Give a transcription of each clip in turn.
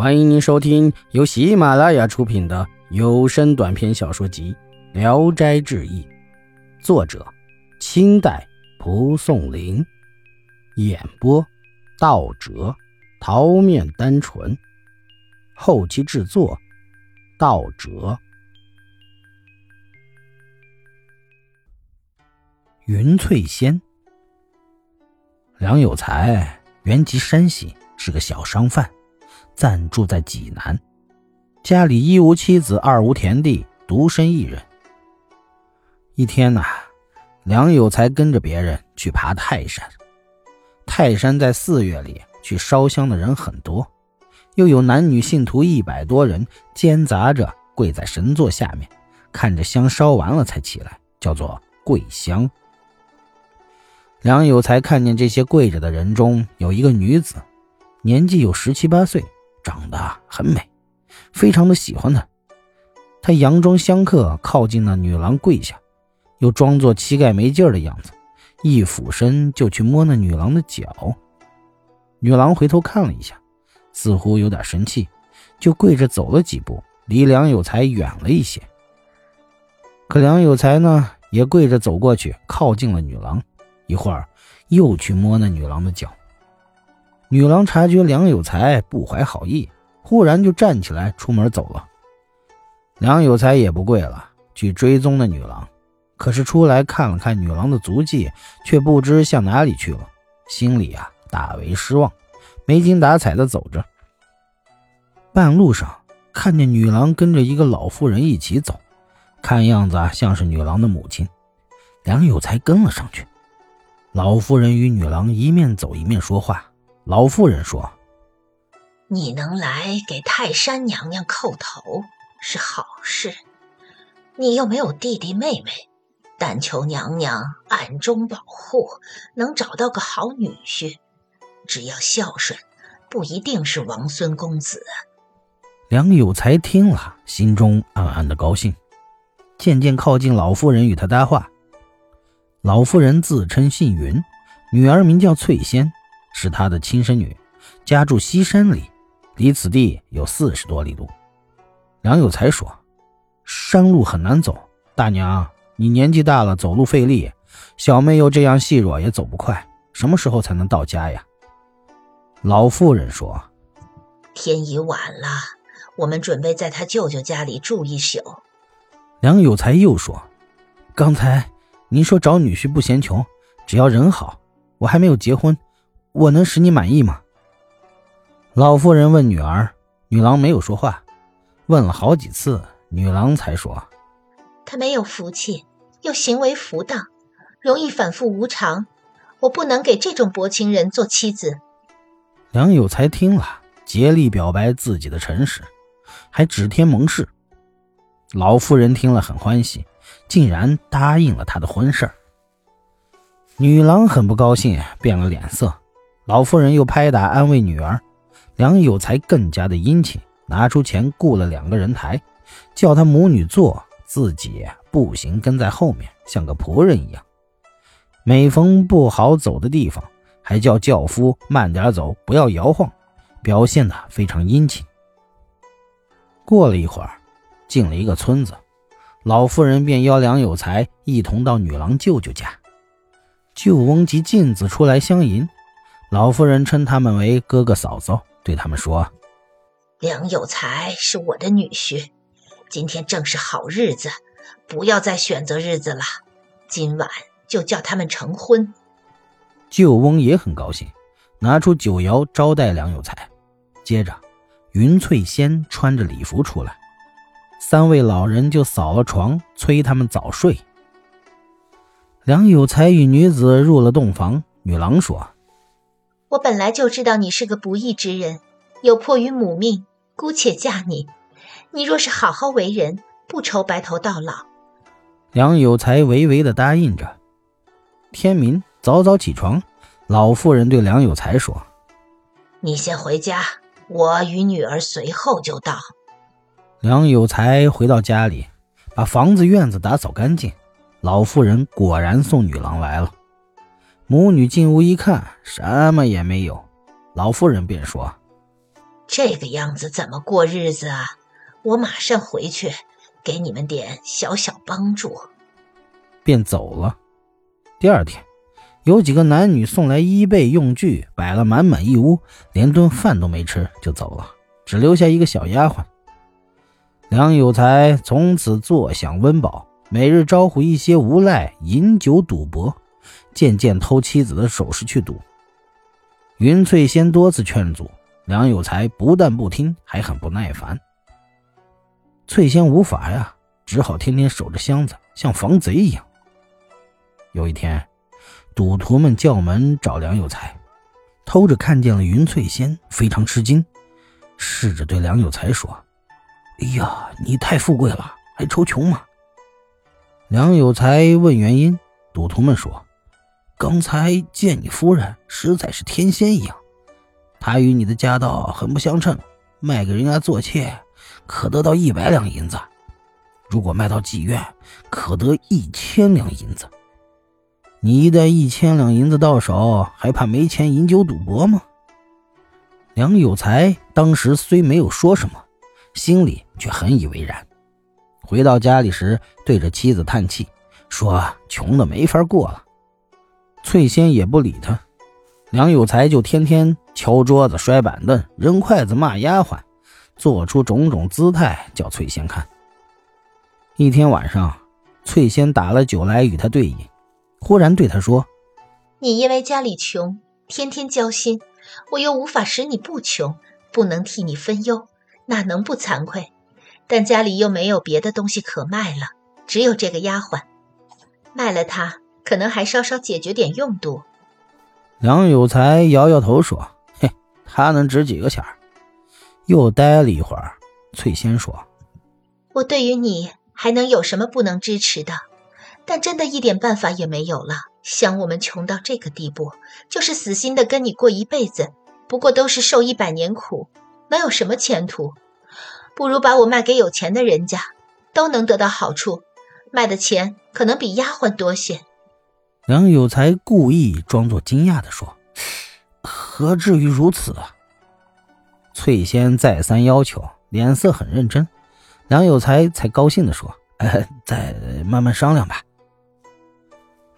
欢迎您收听由喜马拉雅出品的有声短篇小说集《聊斋志异》，作者：清代蒲松龄，演播：道哲、桃面单纯，后期制作：道哲。云翠仙，梁有才原籍山西，是个小商贩。暂住在济南，家里一无妻子，二无田地，独身一人。一天呐，梁有才跟着别人去爬泰山。泰山在四月里去烧香的人很多，又有男女信徒一百多人间杂着跪在神座下面，看着香烧完了才起来，叫做跪香。梁有才看见这些跪着的人中有一个女子，年纪有十七八岁。长得很美，非常的喜欢她。他佯装香客，靠近那女郎跪下，又装作膝盖没劲儿的样子，一俯身就去摸那女郎的脚。女郎回头看了一下，似乎有点生气，就跪着走了几步，离梁有才远了一些。可梁有才呢，也跪着走过去，靠近了女郎，一会儿又去摸那女郎的脚。女郎察觉梁有才不怀好意，忽然就站起来出门走了。梁有才也不跪了，去追踪那女郎，可是出来看了看女郎的足迹，却不知向哪里去了，心里啊大为失望，没精打采的走着。半路上看见女郎跟着一个老妇人一起走，看样子像是女郎的母亲。梁有才跟了上去，老妇人与女郎一面走一面说话。老妇人说：“你能来给泰山娘娘叩头是好事，你又没有弟弟妹妹，但求娘娘暗中保护，能找到个好女婿。只要孝顺，不一定是王孙公子。”梁有才听了，心中暗暗的高兴，渐渐靠近老妇人，与他搭话。老妇人自称姓云，女儿名叫翠仙。是他的亲生女，家住西山里，离此地有四十多里路。梁有才说：“山路很难走，大娘，你年纪大了，走路费力，小妹又这样细弱，也走不快，什么时候才能到家呀？”老妇人说：“天已晚了，我们准备在他舅舅家里住一宿。”梁有才又说：“刚才您说找女婿不嫌穷，只要人好，我还没有结婚。”我能使你满意吗？老妇人问女儿，女郎没有说话，问了好几次，女郎才说：“他没有福气，又行为浮荡，容易反复无常，我不能给这种薄情人做妻子。”梁有才听了，竭力表白自己的诚实，还指天盟誓。老妇人听了很欢喜，竟然答应了他的婚事女郎很不高兴，变了脸色。老妇人又拍打安慰女儿，梁有才更加的殷勤，拿出钱雇了两个人抬，叫他母女坐，自己步行跟在后面，像个仆人一样。每逢不好走的地方，还叫轿夫慢点走，不要摇晃，表现的非常殷勤。过了一会儿，进了一个村子，老妇人便邀梁有才一同到女郎舅舅家，舅翁及妗子出来相迎。老夫人称他们为哥哥嫂嫂，对他们说：“梁有才是我的女婿，今天正是好日子，不要再选择日子了，今晚就叫他们成婚。”舅翁也很高兴，拿出酒肴招待梁有才。接着，云翠仙穿着礼服出来，三位老人就扫了床，催他们早睡。梁有才与女子入了洞房，女郎说。我本来就知道你是个不义之人，有迫于母命，姑且嫁你。你若是好好为人，不愁白头到老。梁有才唯唯的答应着。天明，早早起床。老妇人对梁有才说：“你先回家，我与女儿随后就到。”梁有才回到家里，把房子院子打扫干净。老妇人果然送女郎来了。母女进屋一看，什么也没有。老妇人便说：“这个样子怎么过日子啊？我马上回去，给你们点小小帮助。”便走了。第二天，有几个男女送来衣被用具，摆了满满一屋，连顿饭都没吃就走了，只留下一个小丫鬟。梁有才从此坐享温饱，每日招呼一些无赖饮酒赌博，渐渐偷妻子的首饰去赌。云翠仙多次劝阻，梁有才不但不听，还很不耐烦。翠仙无法呀，只好天天守着箱子，像防贼一样。有一天，赌徒们叫门找梁有才，偷着看见了云翠仙，非常吃惊，试着对梁有才说。哎呀，你太富贵了，还愁穷吗？梁有才问原因，赌徒们说：“刚才见你夫人实在是天仙一样，她与你的家道很不相称，卖给人家做妾，可得到一百两银子；如果卖到妓院，可得一千两银子。你一旦一千两银子到手，还怕没钱饮酒赌博吗？”梁有才当时虽没有说什么。心里却很以为然。回到家里时，对着妻子叹气，说：“穷的没法过了。”翠仙也不理他。梁有才就天天敲桌子、摔板凳、扔筷子、骂丫鬟，做出种种姿态叫翠仙看。一天晚上，翠仙打了酒来与他对饮，忽然对他说：“你因为家里穷，天天交心，我又无法使你不穷，不能替你分忧。”哪能不惭愧？但家里又没有别的东西可卖了，只有这个丫鬟，卖了她，可能还稍稍解决点用度。梁有才摇摇头说：“ 嘿，他能值几个钱？”又待了一会儿，翠仙说：“我对于你还能有什么不能支持的？但真的一点办法也没有了。想我们穷到这个地步，就是死心的跟你过一辈子，不过都是受一百年苦。”能有什么前途？不如把我卖给有钱的人家，都能得到好处，卖的钱可能比丫鬟多些。梁有才故意装作惊讶的说：“何至于如此啊？”翠仙再三要求，脸色很认真。梁有才才高兴的说：“呃，再慢慢商量吧。”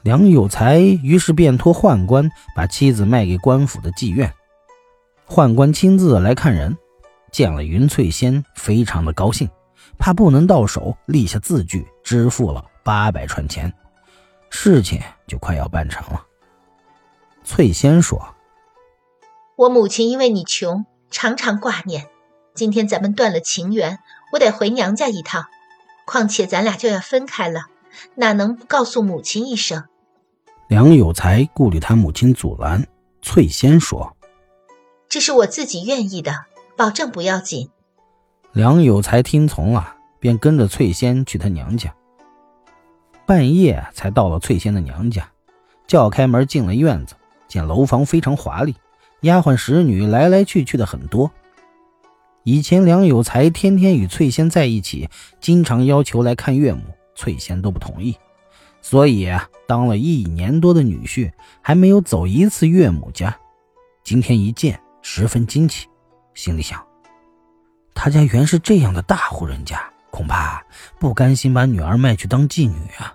梁有才于是便托宦官把妻子卖给官府的妓院。宦官亲自来看人。见了云翠仙，非常的高兴，怕不能到手，立下字据，支付了八百串钱，事情就快要办成了。翠仙说：“我母亲因为你穷，常常挂念。今天咱们断了情缘，我得回娘家一趟。况且咱俩就要分开了，哪能不告诉母亲一声？”梁有才顾虑他母亲阻拦，翠仙说：“这是我自己愿意的。”保证不要紧。梁有才听从了，便跟着翠仙去他娘家。半夜才到了翠仙的娘家，叫开门进了院子，见楼房非常华丽，丫鬟使女来来去去的很多。以前梁有才天天与翠仙在一起，经常要求来看岳母，翠仙都不同意，所以，当了一年多的女婿，还没有走一次岳母家。今天一见，十分惊奇。心里想，他家原是这样的大户人家，恐怕不甘心把女儿卖去当妓女啊。